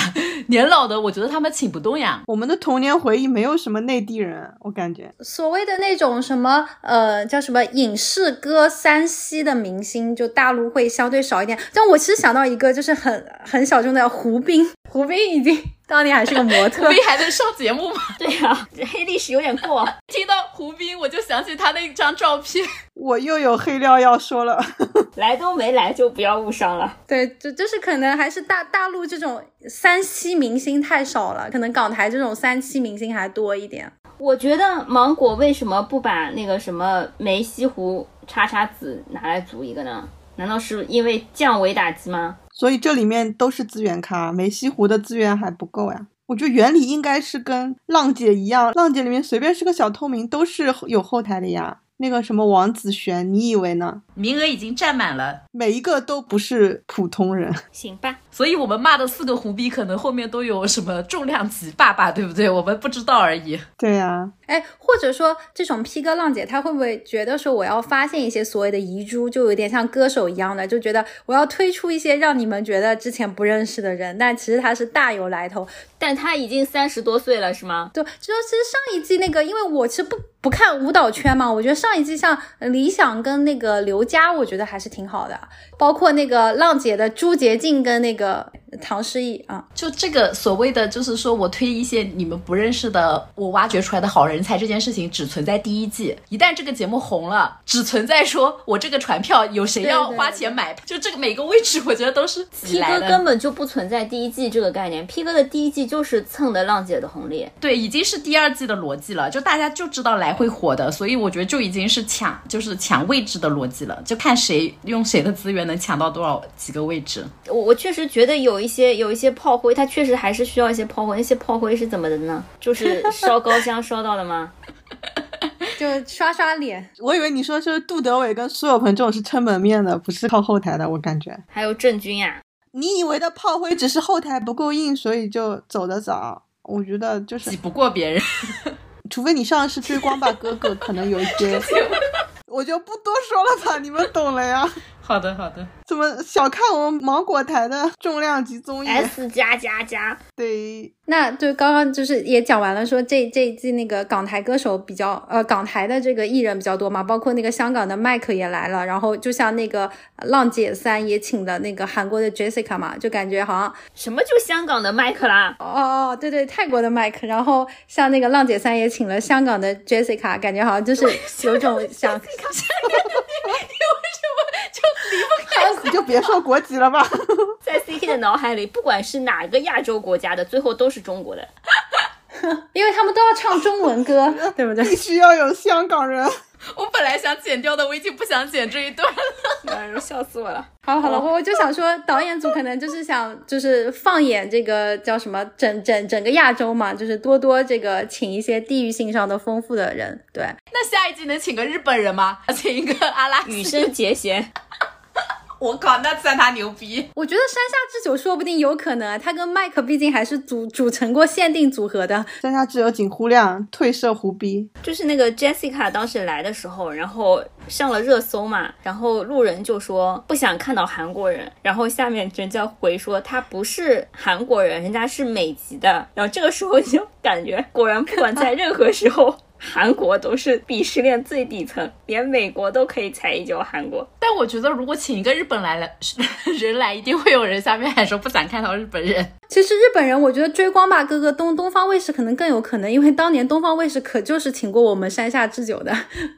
D: 年老的，我觉得他们请不动呀。
E: 我们的童年回忆没有什么内地人，我感觉
B: 所谓的那种什么呃叫什么影视歌山西的明星，就大陆会相对少一点。但我其实想到一个，就是很很小众的胡兵，胡兵已经。当年还是个模特，
D: 胡兵还能上节目吗？
C: 对呀，这黑历史有点过。
D: 听到胡斌，我就想起他那张照片。
E: 我又有黑料要说了，
C: 来都没来就不要误伤了。
B: 对，就就是可能还是大大陆这种三期明星太少了，可能港台这种三期明星还多一点。
C: 我觉得芒果为什么不把那个什么梅西湖叉叉子拿来组一个呢？难道是因为降维打击吗？
E: 所以这里面都是资源咖，梅溪湖的资源还不够呀。我觉得原理应该是跟浪姐一样，浪姐里面随便是个小透明都是有后台的呀。那个什么王子璇，你以为呢？
D: 名额已经占满了，
E: 每一个都不是普通人。
C: 行吧，
D: 所以我们骂的四个胡逼，可能后面都有什么重量级爸爸，对不对？我们不知道而已。
E: 对呀，
B: 哎，或者说这种 P 哥浪姐，他会不会觉得说我要发现一些所谓的遗珠，就有点像歌手一样的，就觉得我要推出一些让你们觉得之前不认识的人，但其实他是大有来头。
C: 但他已经三十多岁了，是吗？
B: 对，就其实上一季那个，因为我其实不不看舞蹈圈嘛，我觉得上一季像李想跟那个刘佳，我觉得还是挺好的，包括那个浪姐的朱洁静跟那个唐诗逸啊，
D: 就这个所谓的就是说我推一些你们不认识的，我挖掘出来的好人才这件事情，只存在第一季，一旦这个节目红了，只存在说我这个船票有谁要花钱买，就这个每个位置，我觉得都是
C: P 哥根本就不存在第一季这个概念，P 哥的第一季就是蹭的浪姐的红利，
D: 对，已经是第二季的逻辑了，就大家就知道来会火的，所以我觉得就已经是抢，就是抢位置的逻辑了，就看谁用谁的资源能抢到多少几个位置。
C: 我我确实觉得有一些有一些炮灰，他确实还是需要一些炮灰，那些炮灰是怎么的呢？就是烧高香烧到的吗？
B: 就刷刷脸。
E: 我以为你说就是杜德伟跟苏有朋这种是撑门面的，不是靠后台的，我感觉。
C: 还有郑钧呀。
E: 你以为的炮灰只是后台不够硬，所以就走得早。我觉得就是
D: 挤不过别人，
E: 除非你上的是追光吧哥哥，可能有一些。我就不多说了吧，你们懂了呀。
D: 好的，好的。
E: 怎么小看我们芒果台的重量级综艺
C: ？S 加加加。
E: 对，
B: 那就刚刚就是也讲完了，说这这一季那个港台歌手比较，呃，港台的这个艺人比较多嘛，包括那个香港的麦克也来了，然后就像那个浪姐三也请了那个韩国的 Jessica 嘛，就感觉好像
C: 什么就香港的麦克啦？
B: 哦哦，对对，泰国的麦克，然后像那个浪姐三也请了香港的 Jessica，感觉好像就是有种想。
D: 就离不开？
E: 你就别说国籍了吧。
C: 在 CK 的脑海里，不管是哪个亚洲国家的，最后都是中国的，
B: 因为他们都要唱中文歌，对不对？
E: 必须要有香港人。
D: 我本来想剪掉的，我已经不想剪这一段
C: 了，笑死我了。
B: 好了好了，我我就想说，导演组可能就是想，就是放眼这个叫什么，整整整个亚洲嘛，就是多多这个请一些地域性上的丰富的人。对，
D: 那下一季能请个日本人吗？请一个阿拉
C: 羽生结弦。
D: 我靠，那算他牛逼！
B: 我觉得山下智久说不定有可能，他跟麦克毕竟还是组组成过限定组合的。
E: 山下智久仅胡亮褪色胡逼，
C: 就是那个 Jessica 当时来的时候，然后上了热搜嘛，然后路人就说不想看到韩国人，然后下面人家回说他不是韩国人，人家是美籍的，然后这个时候就感觉果然不管在任何时候。韩国都是鄙视链最底层，连美国都可以踩一脚韩国。
D: 但但我觉得如果请一个日本来了人来，一定会有人下面喊说不想看到日本人。
B: 其实日本人，我觉得追光吧哥哥东东方卫视可能更有可能，因为当年东方卫视可就是请过我们山下智久的。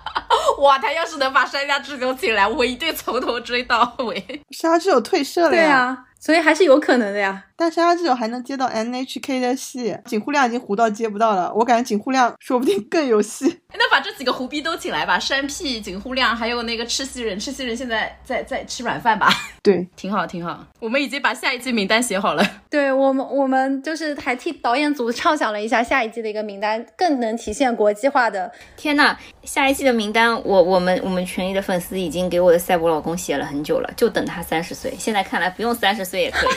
D: 哇，他要是能把山下智久请来，我一定从头追到尾。
E: 山下智久退社了呀
B: 对
E: 呀。
B: 啊，所以还是有可能的呀。
E: 但山下智久还能接到 NHK 的戏，井户亮已经糊到接不到了。我感觉井户亮说不定更有戏。
D: 那把这几个胡逼都请来吧，山屁、井户亮，还有那个赤西仁。赤西仁现在在在吃软饭吧？
E: 对，
D: 挺好，挺好。我们已经把下一季名单写好了。
B: 对我们，我们就是还替导演组畅想了一下下一季的一个名单，更能体现国际化的。
C: 天呐，下一季的名单，我我们我们群里的粉丝已经给我的赛博老公写了很久了，就等他三十岁。现在看来不用三十岁也可以，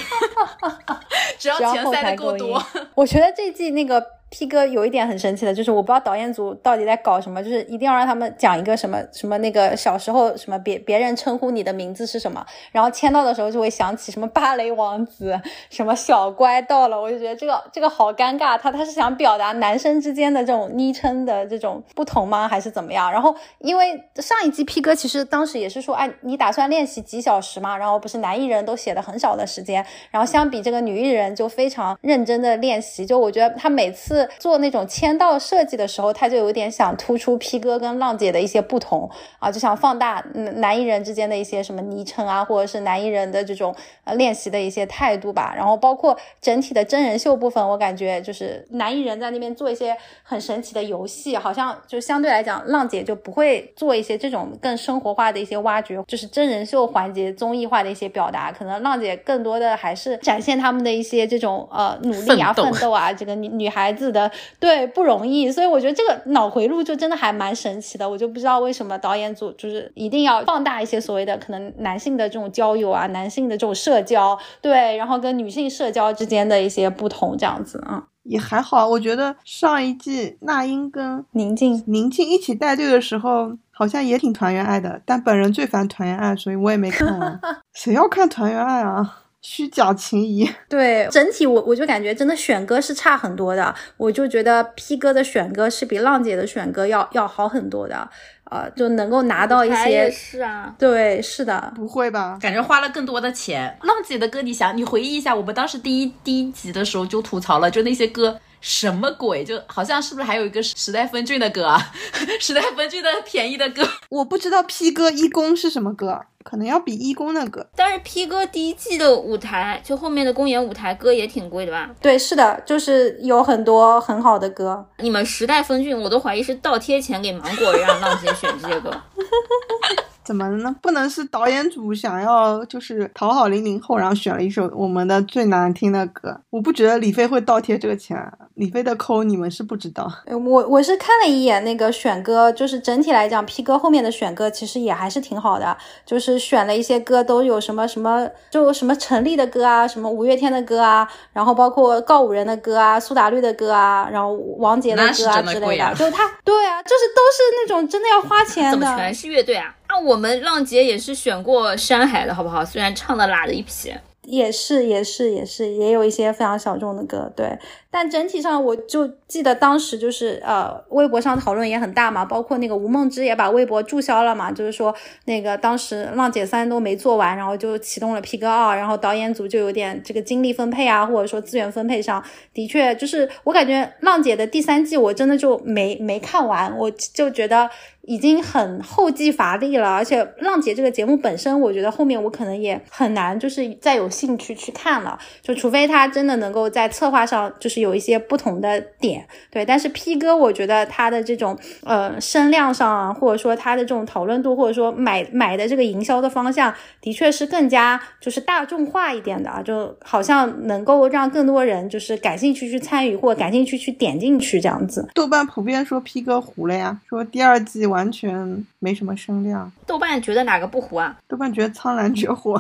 D: 只要钱塞的够多。
B: 我觉得这季那个。P 哥有一点很神奇的，就是我不知道导演组到底在搞什么，就是一定要让他们讲一个什么什么那个小时候什么别别人称呼你的名字是什么，然后签到的时候就会想起什么芭蕾王子，什么小乖到了，我就觉得这个这个好尴尬。他他是想表达男生之间的这种昵称的这种不同吗，还是怎么样？然后因为上一季 P 哥其实当时也是说，哎，你打算练习几小时嘛？然后不是男艺人都写的很少的时间，然后相比这个女艺人就非常认真的练习，就我觉得他每次。做那种签到设计的时候，他就有点想突出 P 哥跟浪姐的一些不同啊，就想放大男艺人之间的一些什么昵称啊，或者是男艺人的这种呃练习的一些态度吧。然后包括整体的真人秀部分，我感觉就是男艺人在那边做一些很神奇的游戏，好像就相对来讲，浪姐就不会做一些这种更生活化的一些挖掘，就是真人秀环节综艺化的一些表达。可能浪姐更多的还是展现他们的一些这种呃努力啊、奋斗啊，这个女女孩子的。对，不容易，所以我觉得这个脑回路就真的还蛮神奇的。我就不知道为什么导演组就是一定要放大一些所谓的可能男性的这种交友啊，男性的这种社交，对，然后跟女性社交之间的一些不同，这样子啊，
E: 也还好。我觉得上一季那英跟
B: 宁静
E: 宁静一起带队的时候，好像也挺团圆爱的，但本人最烦团圆爱，所以我也没看完。谁要看团圆爱啊？虚假情谊，
B: 对整体我我就感觉真的选歌是差很多的，我就觉得 P 哥的选歌是比浪姐的选歌要要好很多的，呃，就能够拿到一些
C: 是啊，
B: 对，是的，
E: 不会吧？
D: 感觉花了更多的钱。浪姐的歌，你想，你回忆一下，我们当时第一第一集的时候就吐槽了，就那些歌什么鬼，就好像是不是还有一个时代峰峻的歌啊？时代峰峻的便宜的歌，
E: 我不知道 P 哥一公是什么歌。可能要比一公那个，
C: 但是 P 哥第一季的舞台，就后面的公演舞台歌也挺贵的吧？
B: 对，是的，就是有很多很好的歌。
C: 你们时代峰峻，我都怀疑是倒贴钱给芒果让浪姐选这些歌。
E: 怎么呢？不能是导演组想要就是讨好零零后，然后选了一首我们的最难听的歌。我不觉得李飞会倒贴这个钱，李飞的抠你们是不知道。
B: 我我是看了一眼那个选歌，就是整体来讲，P 哥后面的选歌其实也还是挺好的，就是选了一些歌都有什么什么，就什么陈粒的歌啊，什么五月天的歌啊，然后包括告五人的歌啊，苏打绿的歌啊，然后王杰的歌啊之类的，就是他对啊，就是都是那种真的要花 钱的。
C: 怎么全是乐队啊？那我们浪姐也是选过山海的好不好？虽然唱的拉的一批，
B: 也是也是也是，也有一些非常小众的歌，对。但整体上，我就记得当时就是呃，微博上讨论也很大嘛，包括那个吴梦之也把微博注销了嘛，就是说那个当时浪姐三都没做完，然后就启动了 P 哥二，然后导演组就有点这个精力分配啊，或者说资源分配上的确就是我感觉浪姐的第三季我真的就没没看完，我就觉得已经很后继乏力了，而且浪姐这个节目本身，我觉得后面我可能也很难就是再有兴趣去看了，就除非他真的能够在策划上就是。有一些不同的点，对，但是 P 哥，我觉得他的这种呃声量上啊，或者说他的这种讨论度，或者说买买的这个营销的方向，的确是更加就是大众化一点的啊，就好像能够让更多人就是感兴趣去参与，或感兴趣去点进去这样子。
E: 豆瓣普遍说 P 哥糊了呀，说第二季完全没什么声量。
C: 豆瓣觉得哪个不糊啊？
E: 豆瓣觉得苍兰诀火，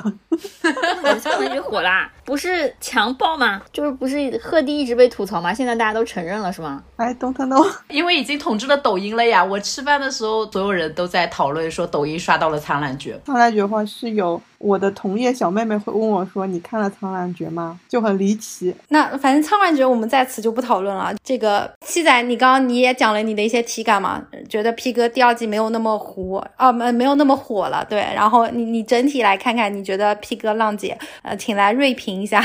C: 苍兰诀火啦，不是强爆吗？就是不是贺帝一直被吐槽吗？现在大家都承认了是吗？
E: 哎，don't know。
D: 因为已经统治了抖音了呀。我吃饭的时候，所有人都在讨论说抖音刷到了《苍兰诀》。
E: 苍兰诀的话是有我的同业小妹妹会问我说：“你看了《苍兰诀》吗？”就很离奇。
B: 那反正《苍兰诀》我们在此就不讨论了。这个七仔，你刚刚你也讲了你的一些体感嘛？觉得 P 哥第二季没有那么糊啊，没没有那么火了，对。然后你你整体来看看，你觉得 P 哥浪姐，呃，请来锐评一下。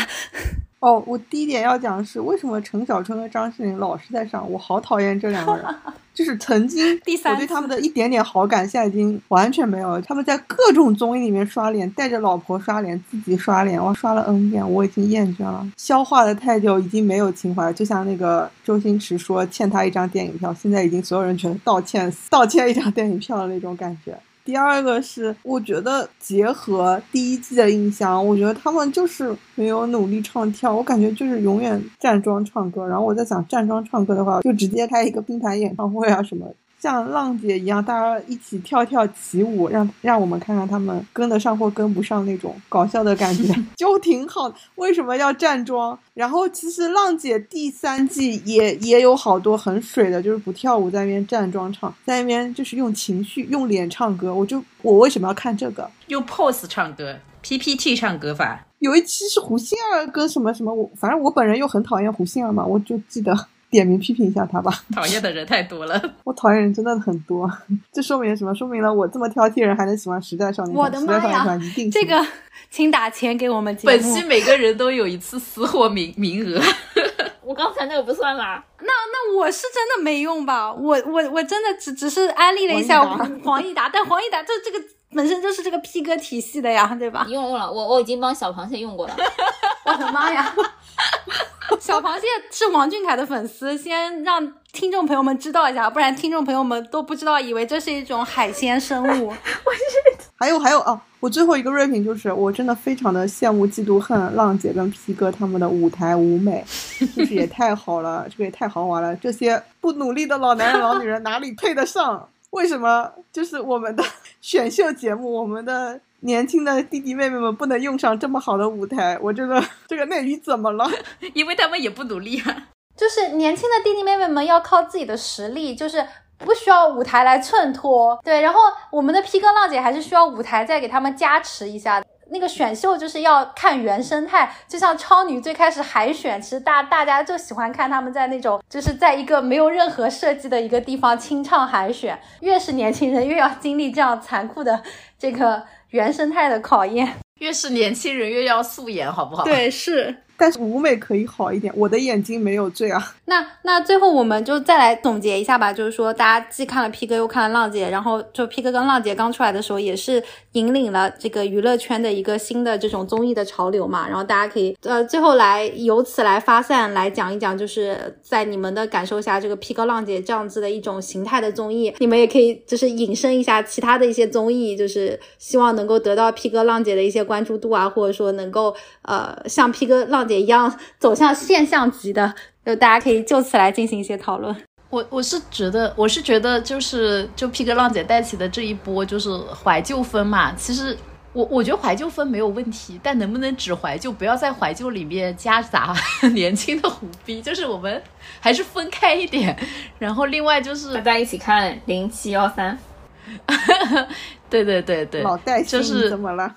E: 哦，我第一点要讲的是，为什么陈小春和张智霖老是在上？我好讨厌这两个人。就是曾经 我对他们的一点点好感，现在已经完全没有了。他们在各种综艺里面刷脸，带着老婆刷脸，自己刷脸，我刷了 N 遍，我已经厌倦了，消化的太久，已经没有情怀。就像那个周星驰说欠他一张电影票，现在已经所有人全道歉，道歉一张电影票的那种感觉。第二个是，我觉得结合第一季的印象，我觉得他们就是没有努力唱跳，我感觉就是永远站桩唱歌。然后我在想，站桩唱歌的话，就直接开一个冰盘演唱会啊什么。像浪姐一样，大家一起跳跳起舞，让让我们看看他们跟得上或跟不上那种搞笑的感觉，就挺好的。为什么要站桩？然后其实浪姐第三季也也有好多很水的，就是不跳舞，在那边站桩唱，在那边就是用情绪、用脸唱歌。我就我为什么要看这个？
D: 用 pose 唱歌，PPT 唱歌法。
E: 有一期是胡杏儿跟什么什么，我反正我本人又很讨厌胡杏儿嘛，我就记得。点名批评一下他吧，
D: 讨厌的人太多了。
E: 我讨厌人真的很多，这说明什么？说明了我这么挑剔人还能喜欢时代少年团
B: 我的妈呀！这个请打钱给我们节
D: 目。本期每个人都有一次私货名名额。
C: 我刚才那个不算啦。
B: 那那我是真的没用吧？我我我真的只只是安利了一下黄义达，但黄义达这这个本身就是这个 P 哥体系的呀，对吧？
C: 你用用了，我我已经帮小螃蟹用过了。
B: 我的妈呀！小螃蟹是王俊凯的粉丝，先让听众朋友们知道一下，不然听众朋友们都不知道，以为这是一种海鲜生物。我
E: 是还有还有哦，我最后一个锐评就是，我真的非常的羡慕、嫉妒、恨浪姐跟皮哥他们的舞台舞美，就是也太好了，这个也太豪华了。这些不努力的老男人、老女人哪里配得上？为什么就是我们的选秀节目，我们的？年轻的弟弟妹妹们不能用上这么好的舞台，我这个 这个内娱怎么了？
D: 因为他们也不努力啊。
B: 就是年轻的弟弟妹妹们要靠自己的实力，就是不需要舞台来衬托。对，然后我们的 P 哥浪姐还是需要舞台再给他们加持一下。那个选秀就是要看原生态，就像超女最开始海选，其实大大家就喜欢看他们在那种就是在一个没有任何设计的一个地方清唱海选。越是年轻人，越要经历这样残酷的这个。原生态的考验，
D: 越是年轻人越要素颜，好不好？
B: 对，是。
E: 但是舞美可以好一点，我的眼睛没有醉啊。
B: 那那最后我们就再来总结一下吧，就是说大家既看了 P 哥又看了浪姐，然后就 P 哥跟浪姐刚出来的时候也是引领了这个娱乐圈的一个新的这种综艺的潮流嘛。然后大家可以呃最后来由此来发散来讲一讲，就是在你们的感受下，这个 P 哥浪姐这样子的一种形态的综艺，你们也可以就是引申一下其他的一些综艺，就是希望能够得到 P 哥浪姐的一些关注度啊，或者说能够呃像 P 哥浪。姐一样走向现象级的，就大家可以就此来进行一些讨论。
D: 我我是觉得，我是觉得，就是就 P 哥浪姐带起的这一波，就是怀旧风嘛。其实我我觉得怀旧风没有问题，但能不能只怀旧，不要在怀旧里面夹杂 年轻的虎逼，就是我们还是分开一点。然后另外就是
C: 大家一起看零七幺三，
D: 对对对对，
E: 老带
D: 心
E: 怎么了？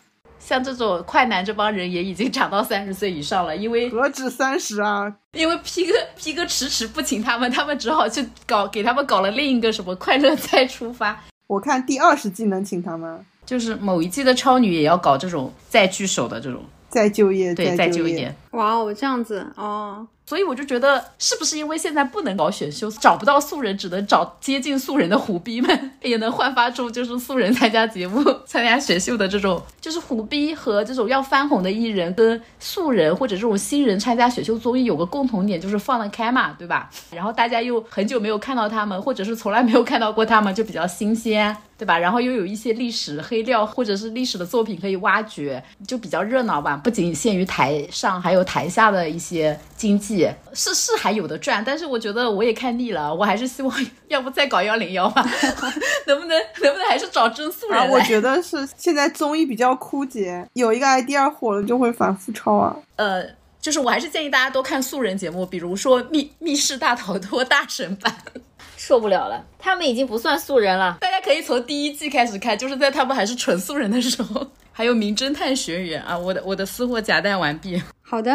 D: 像这种快男这帮人也已经长到三十岁以上了，因为
E: 何止三十啊？
D: 因为 P 哥 P 哥迟迟不请他们，他们只好去搞给他们搞了另一个什么快乐再出发。
E: 我看第二十季能请他们，
D: 就是某一季的超女也要搞这种再聚首的这种
E: 再就业，
D: 对
E: 再
D: 就业。
B: 哇哦，这样子哦。
D: 所以我就觉得，是不是因为现在不能搞选秀，找不到素人，只能找接近素人的虎逼们，也能焕发出就是素人参加节目、参加选秀的这种，就是虎逼和这种要翻红的艺人跟素人或者这种新人参加选秀综艺有个共同点，就是放得开嘛，对吧？然后大家又很久没有看到他们，或者是从来没有看到过他们，就比较新鲜。对吧？然后又有一些历史黑料或者是历史的作品可以挖掘，就比较热闹吧。不仅限于台上，还有台下的一些经济，是是还有的赚。但是我觉得我也看腻了，我还是希望要不再搞幺零幺吧，能不能能不能还是找真素人
E: 啊，我觉得是现在综艺比较枯竭，有一个 idea 火了就会反复抄啊。
D: 呃，就是我还是建议大家多看素人节目，比如说《密密室大逃脱》大神版，
C: 受不了了，他们已经不算素人了。
D: 大家可以从第一季开始看，就是在他们还是纯素人的时候。还有《名侦探学园》啊，我的我的私货夹带完毕。
B: 好的，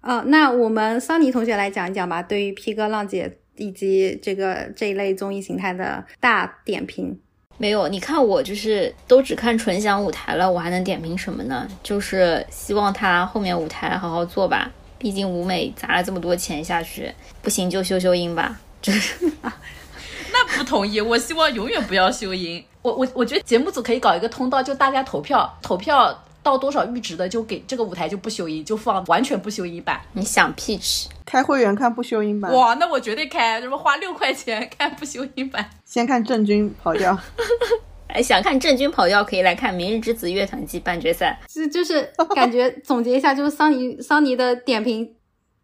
B: 啊，那我们桑尼同学来讲一讲吧，对于 P 哥、浪姐以及这个这一类综艺形态的大点评。
C: 没有，你看我就是都只看纯享舞台了，我还能点评什么呢？就是希望他后面舞台好好做吧，毕竟舞美砸了这么多钱下去，不行就修修音吧。就是
D: 那不同意，我希望永远不要修音。我我我觉得节目组可以搞一个通道，就大家投票，投票到多少阈值的就给这个舞台就不修音，就放完全不修音版。
C: 你想 peach，
E: 开会员看不修音版，
D: 哇，那我绝对开，什么花六块钱看不修音版。
E: 先看郑钧跑调。
C: 哎，想看郑钧跑调可以来看《明日之子》乐团季半决赛。
B: 这就是感觉总结一下，就是桑尼桑尼的点评。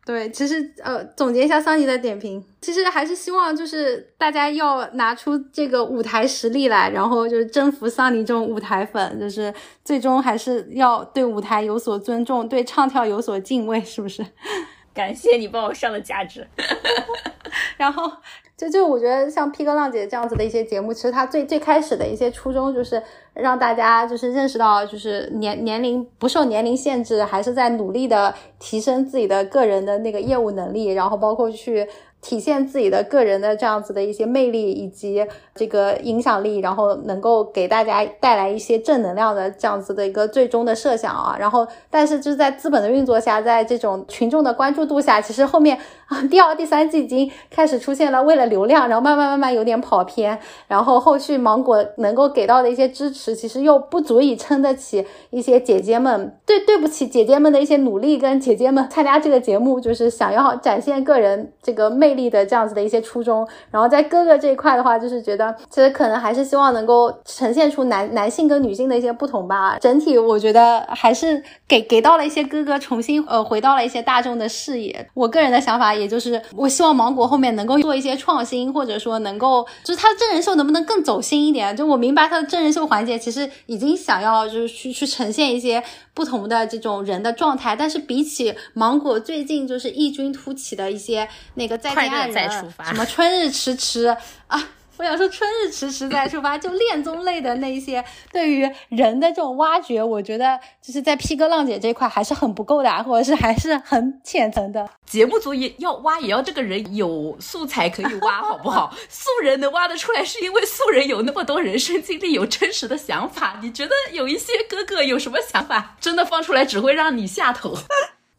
B: 对，其实呃，总结一下桑尼的点评，其实还是希望就是大家要拿出这个舞台实力来，然后就是征服桑尼这种舞台粉，就是最终还是要对舞台有所尊重，对唱跳有所敬畏，是不是？
C: 感谢你帮我上了价值。
B: 然后就就我觉得像 P 哥浪姐这样子的一些节目，其实它最最开始的一些初衷就是让大家就是认识到，就是年年龄不受年龄限制，还是在努力的提升自己的个人的那个业务能力，然后包括去。体现自己的个人的这样子的一些魅力以及这个影响力，然后能够给大家带来一些正能量的这样子的一个最终的设想啊。然后，但是就是在资本的运作下，在这种群众的关注度下，其实后面啊 第二、第三季已经开始出现了为了流量，然后慢慢慢慢有点跑偏，然后后续芒果能够给到的一些支持，其实又不足以撑得起一些姐姐们对对不起姐姐们的一些努力，跟姐姐们参加这个节目就是想要展现个人这个魅力的这样子的一些初衷。然后在哥哥这一块的话，就是觉得其实可能还是希望能够呈现出男男性跟女性的一些不同吧。整体我觉得还是给给到了一些哥哥重新呃回到了一些大众的视野。我个人的想法也就是，我希望芒果后面能够做一些创新，或者说能够就是他的真人秀能不能更走心一点？就我明白他的真人秀环节其实已经想要就是去去呈现一些不同的这种人的状态，但是比起芒果最近就是异军突起的一些那个再见爱
D: 快乐再
B: 人什么春日迟迟啊。我想说，春日迟迟再出发，就恋综类的那一些对于人的这种挖掘，我觉得就是在 P 哥浪姐这一块还是很不够的，或者是还是很浅层的。
D: 节目组也要挖，也要这个人有素材可以挖，好不好？素人能挖得出来，是因为素人有那么多人生经历，有真实的想法。你觉得有一些哥哥有什么想法，真的放出来只会让你下头。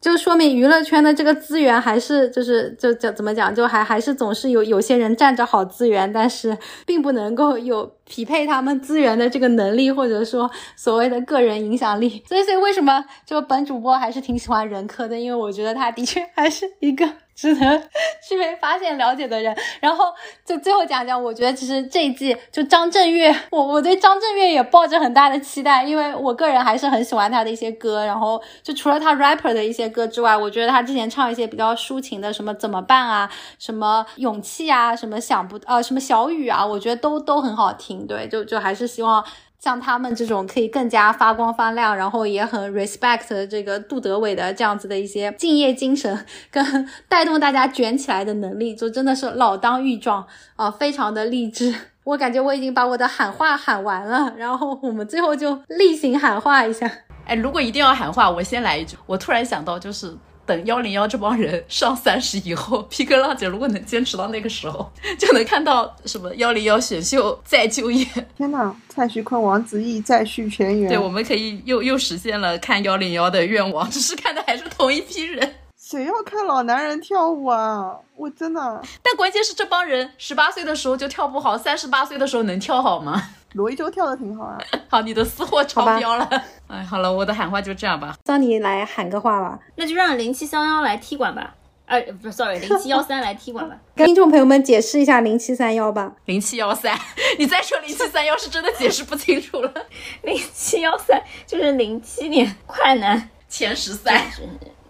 B: 就说明娱乐圈的这个资源还是就是就就怎么讲，就还还是总是有有些人占着好资源，但是 并不能够有匹配他们资源的这个能力，或者说所谓的个人影响力。所以，所以为什么就本主播还是挺喜欢任科的？因为我觉得他的确还是一个只能 去被发现、了解的人。然后就最后讲讲，我觉得其实这一季就张震岳，我我对张震岳也抱着很大的期待，因为我个人还是很喜欢他的一些歌。然后就除了他 rapper 的一些歌之外，我觉得他之前唱一些比较抒情的，什么怎么办啊，什么勇气啊，什么想不呃什么小雨啊，我觉得都都很好听。对，就就还是希望。像他们这种可以更加发光发亮，然后也很 respect 这个杜德伟的这样子的一些敬业精神，跟带动大家卷起来的能力，就真的是老当益壮啊、非常的励志。我感觉我已经把我的喊话喊完了，然后我们最后就例行喊话一下。
D: 哎，如果一定要喊话，我先来一句。我突然想到，就是等幺零幺这帮人上三十以后皮哥浪姐如果能坚持到那个时候，就能看到什么幺零幺选秀再就业。
E: 天呐，蔡徐坤、王子异再续前缘。
D: 对，我们可以又又实现了看幺零幺的愿望，只是看的还是同一批人。
E: 谁要看老男人跳舞啊？我真的，
D: 但关键是这帮人十八岁的时候就跳不好，三十八岁的时候能跳好吗？
E: 罗一舟跳的挺好啊。
D: 好，你的私货超标了。哎，好了，我的喊话就这样吧。
B: 桑尼来喊个话吧。
C: 那就让零七三幺来踢馆吧。哎，不是，sorry，零七幺三来踢馆吧。
B: 跟听众朋友们解释一下零七三幺吧。
D: 零七幺三，你再说零七三幺是真的解释不清楚了。
C: 零七幺三就是零七年快男
D: 前十三，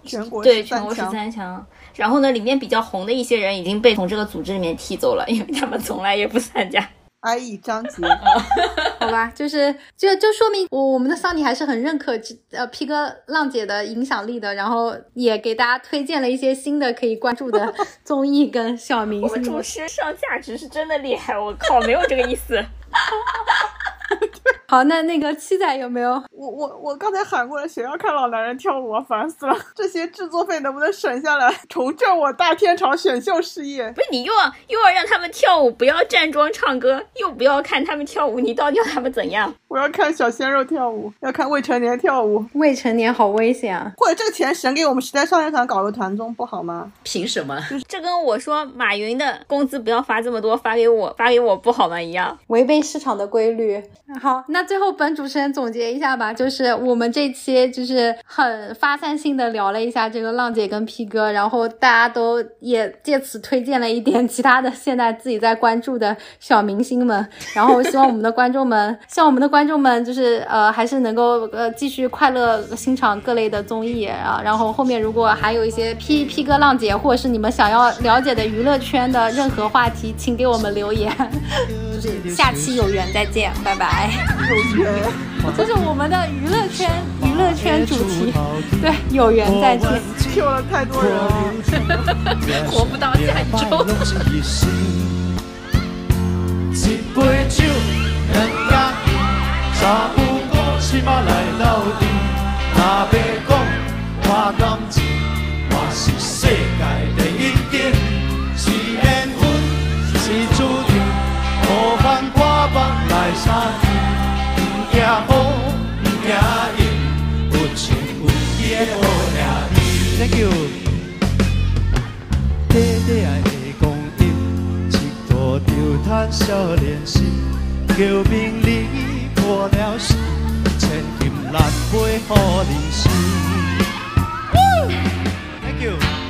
E: 全国
C: 对，全国十
E: 三强。
C: 然后呢，里面比较红的一些人已经被从这个组织里面踢走了，因为他们从来也不参加。
E: 安逸张杰，
B: 好吧，就是就就说明我我们的桑尼还是很认可这呃 P 哥浪姐的影响力的，然后也给大家推荐了一些新的可以关注的 综艺跟小明
C: 我们
B: 星
C: 主。持上价值是真的厉害，我靠，没有这个意思。
B: 好，那那个七仔有没有？
E: 我我我刚才喊过了，谁要看老男人跳舞啊？烦死了！这些制作费能不能省下来，重振我大天朝选秀事业？
C: 不是你又要又要让他们跳舞，不要站桩唱歌，又不要看他们跳舞，你到底要他们怎样？
E: 我要看小鲜肉跳舞，要看未成年跳舞，
B: 未成年好危险啊！
E: 或者这个钱省给我们时代少年团搞个团综不好吗？
D: 凭什么？
C: 就是这跟我说马云的工资不要发这么多，发给我发给我不好吗一样。
B: 违背市场的规律。好，那最后本主持人总结一下吧，就是我们这期就是很发散性的聊了一下这个浪姐跟 P 哥，然后大家都也借此推荐了一点其他的现在自己在关注的小明星们，然后希望我们的观众们，希望我们的观众们就是呃还是能够呃继续快乐欣赏各类的综艺啊，然后后面如果还有一些 P P 哥浪姐或者是你们想要了解的娱乐圈的任何话题，请给我们留言。就 是下期有缘再见，拜拜。这是我们的娱乐圈娱乐圈主题，对，有缘再见。
E: Q 了太多人了。
D: 活不到下一周。
H: 一。杯酒，人家茶壶五起码来斗阵。若要讲花感情，我是世界第一等。是缘分，是注定，惊风，不惊雨，有情有义的好兄弟。Thank you。短短的光阴，一路就叹少年时，求名利破了事，千金难买好人生。Thank you。